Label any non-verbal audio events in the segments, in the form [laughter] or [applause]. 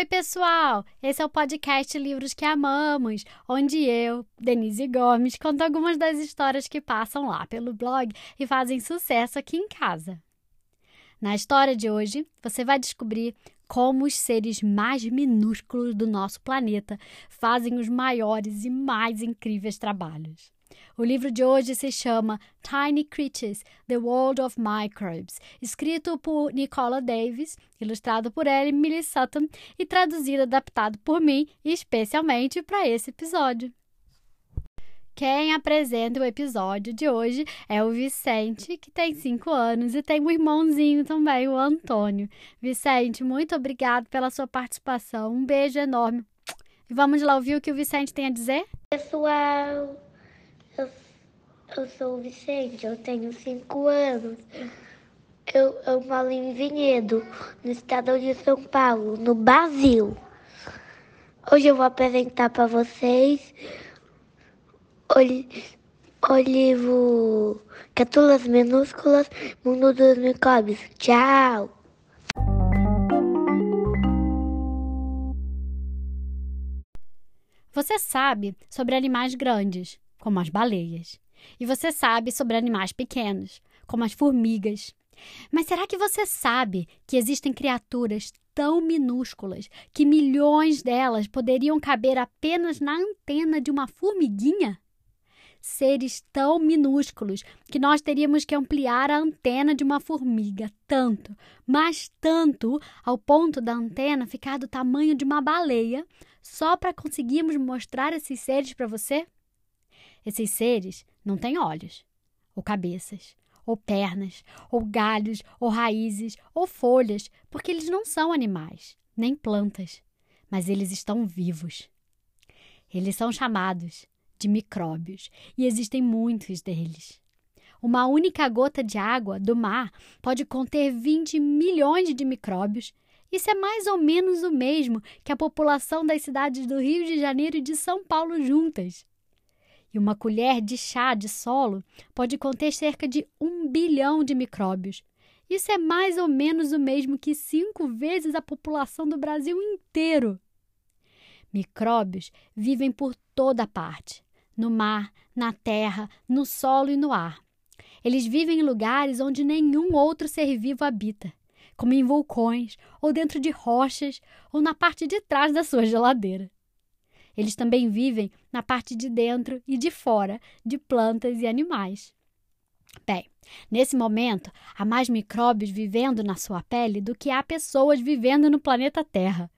Oi, pessoal! Esse é o podcast Livros que Amamos, onde eu, Denise Gomes, conto algumas das histórias que passam lá pelo blog e fazem sucesso aqui em casa. Na história de hoje, você vai descobrir como os seres mais minúsculos do nosso planeta fazem os maiores e mais incríveis trabalhos. O livro de hoje se chama Tiny Creatures: The World of Microbes, escrito por Nicola Davis, ilustrado por Emily Sutton e traduzido e adaptado por mim, especialmente para esse episódio. Quem apresenta o episódio de hoje é o Vicente, que tem 5 anos, e tem um irmãozinho também, o Antônio. Vicente, muito obrigado pela sua participação. Um beijo enorme. E vamos lá ouvir o que o Vicente tem a dizer? Pessoal, eu sou o Vicente, eu tenho 5 anos. Eu, eu moro em Vinhedo, no estado de São Paulo, no Brasil. Hoje eu vou apresentar para vocês o, o livro Catulas Minúsculas, Mundo dos Micróbios. Tchau! Você sabe sobre animais grandes, como as baleias. E você sabe sobre animais pequenos, como as formigas. Mas será que você sabe que existem criaturas tão minúsculas que milhões delas poderiam caber apenas na antena de uma formiguinha? seres tão minúsculos que nós teríamos que ampliar a antena de uma formiga tanto, mas tanto, ao ponto da antena ficar do tamanho de uma baleia, só para conseguirmos mostrar esses seres para você? Esses seres não têm olhos, ou cabeças, ou pernas, ou galhos, ou raízes, ou folhas, porque eles não são animais, nem plantas, mas eles estão vivos. Eles são chamados de micróbios e existem muitos deles. Uma única gota de água do mar pode conter 20 milhões de micróbios. Isso é mais ou menos o mesmo que a população das cidades do Rio de Janeiro e de São Paulo juntas. E uma colher de chá de solo pode conter cerca de um bilhão de micróbios. Isso é mais ou menos o mesmo que cinco vezes a população do Brasil inteiro. Micróbios vivem por toda parte no mar, na terra, no solo e no ar. Eles vivem em lugares onde nenhum outro ser vivo habita, como em vulcões, ou dentro de rochas, ou na parte de trás da sua geladeira. Eles também vivem na parte de dentro e de fora de plantas e animais. Bem, nesse momento, há mais micróbios vivendo na sua pele do que há pessoas vivendo no planeta Terra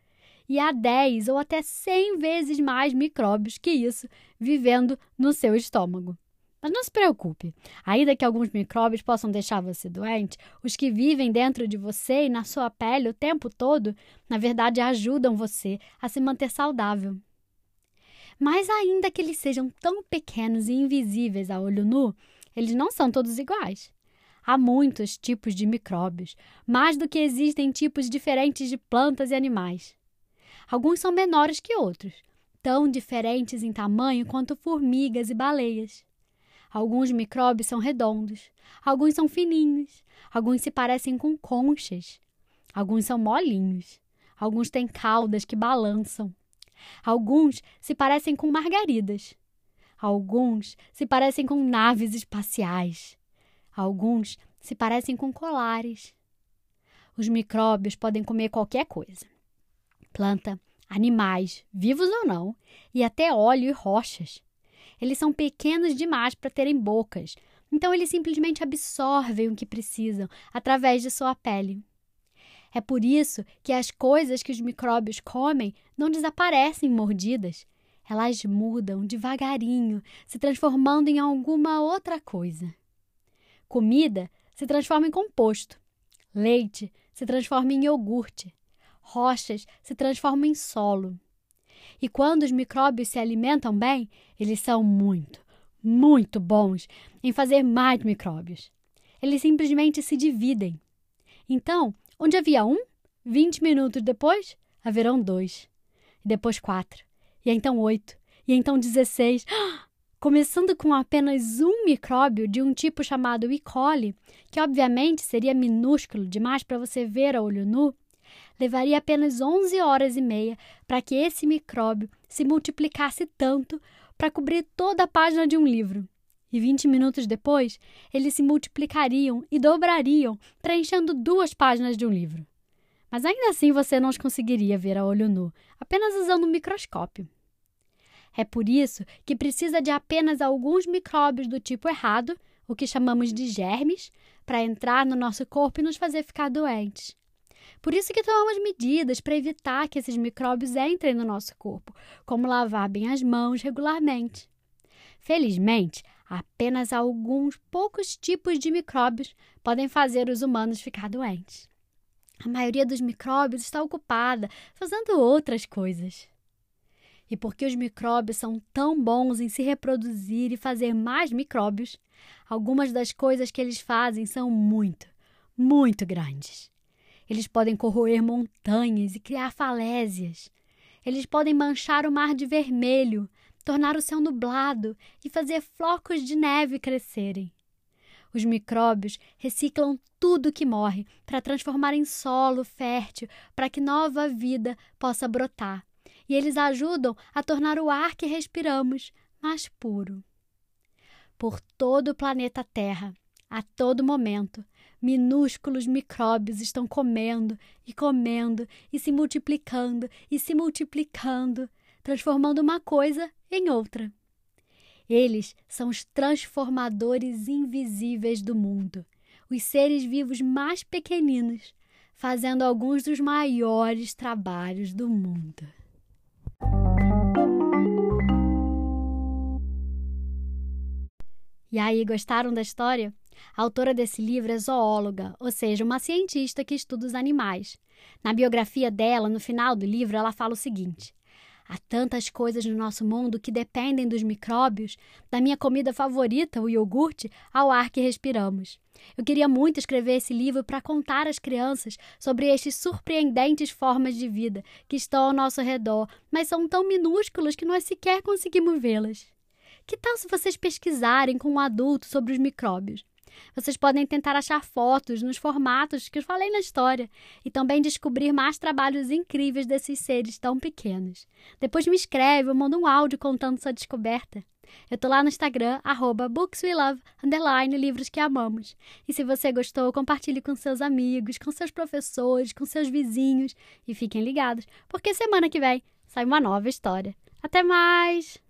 e há 10 ou até 100 vezes mais micróbios que isso vivendo no seu estômago. Mas não se preocupe, ainda que alguns micróbios possam deixar você doente, os que vivem dentro de você e na sua pele o tempo todo, na verdade ajudam você a se manter saudável. Mas ainda que eles sejam tão pequenos e invisíveis a olho nu, eles não são todos iguais. Há muitos tipos de micróbios, mais do que existem tipos diferentes de plantas e animais. Alguns são menores que outros, tão diferentes em tamanho quanto formigas e baleias. Alguns micróbios são redondos, alguns são fininhos, alguns se parecem com conchas, alguns são molinhos, alguns têm caudas que balançam, alguns se parecem com margaridas, alguns se parecem com naves espaciais, alguns se parecem com colares. Os micróbios podem comer qualquer coisa planta, animais, vivos ou não, e até óleo e rochas. Eles são pequenos demais para terem bocas, então eles simplesmente absorvem o que precisam através de sua pele. É por isso que as coisas que os micróbios comem não desaparecem mordidas. Elas mudam devagarinho, se transformando em alguma outra coisa. Comida se transforma em composto. Leite se transforma em iogurte rochas se transformam em solo. E quando os micróbios se alimentam bem, eles são muito, muito bons em fazer mais micróbios. Eles simplesmente se dividem. Então, onde havia um, 20 minutos depois, haverão dois. E depois quatro. E então oito. E então dezesseis. [gasps] Começando com apenas um micróbio de um tipo chamado E. coli, que obviamente seria minúsculo demais para você ver a olho nu, levaria apenas 11 horas e meia para que esse micróbio se multiplicasse tanto para cobrir toda a página de um livro. E 20 minutos depois, eles se multiplicariam e dobrariam, preenchendo duas páginas de um livro. Mas ainda assim você não os conseguiria ver a olho nu, apenas usando um microscópio. É por isso que precisa de apenas alguns micróbios do tipo errado, o que chamamos de germes, para entrar no nosso corpo e nos fazer ficar doentes. Por isso que tomamos medidas para evitar que esses micróbios entrem no nosso corpo, como lavar bem as mãos regularmente. Felizmente, apenas alguns poucos tipos de micróbios podem fazer os humanos ficar doentes. A maioria dos micróbios está ocupada fazendo outras coisas. E porque os micróbios são tão bons em se reproduzir e fazer mais micróbios, algumas das coisas que eles fazem são muito, muito grandes. Eles podem corroer montanhas e criar falésias. Eles podem manchar o mar de vermelho, tornar o céu nublado e fazer flocos de neve crescerem. Os micróbios reciclam tudo que morre para transformar em solo fértil para que nova vida possa brotar e eles ajudam a tornar o ar que respiramos mais puro. Por todo o planeta Terra, a todo momento, minúsculos micróbios estão comendo e comendo e se multiplicando e se multiplicando, transformando uma coisa em outra. Eles são os transformadores invisíveis do mundo, os seres vivos mais pequeninos, fazendo alguns dos maiores trabalhos do mundo. E aí, gostaram da história? A autora desse livro é zoóloga, ou seja, uma cientista que estuda os animais. Na biografia dela, no final do livro, ela fala o seguinte: Há tantas coisas no nosso mundo que dependem dos micróbios, da minha comida favorita, o iogurte, ao ar que respiramos. Eu queria muito escrever esse livro para contar às crianças sobre estas surpreendentes formas de vida que estão ao nosso redor, mas são tão minúsculas que nós sequer conseguimos vê-las. Que tal se vocês pesquisarem com um adulto sobre os micróbios? Vocês podem tentar achar fotos nos formatos que eu falei na história e também descobrir mais trabalhos incríveis desses seres tão pequenos. Depois me escreve ou manda um áudio contando sua descoberta. Eu tô lá no Instagram, arroba bookswelove, underline, livros que amamos. E se você gostou, compartilhe com seus amigos, com seus professores, com seus vizinhos. E fiquem ligados, porque semana que vem sai uma nova história. Até mais!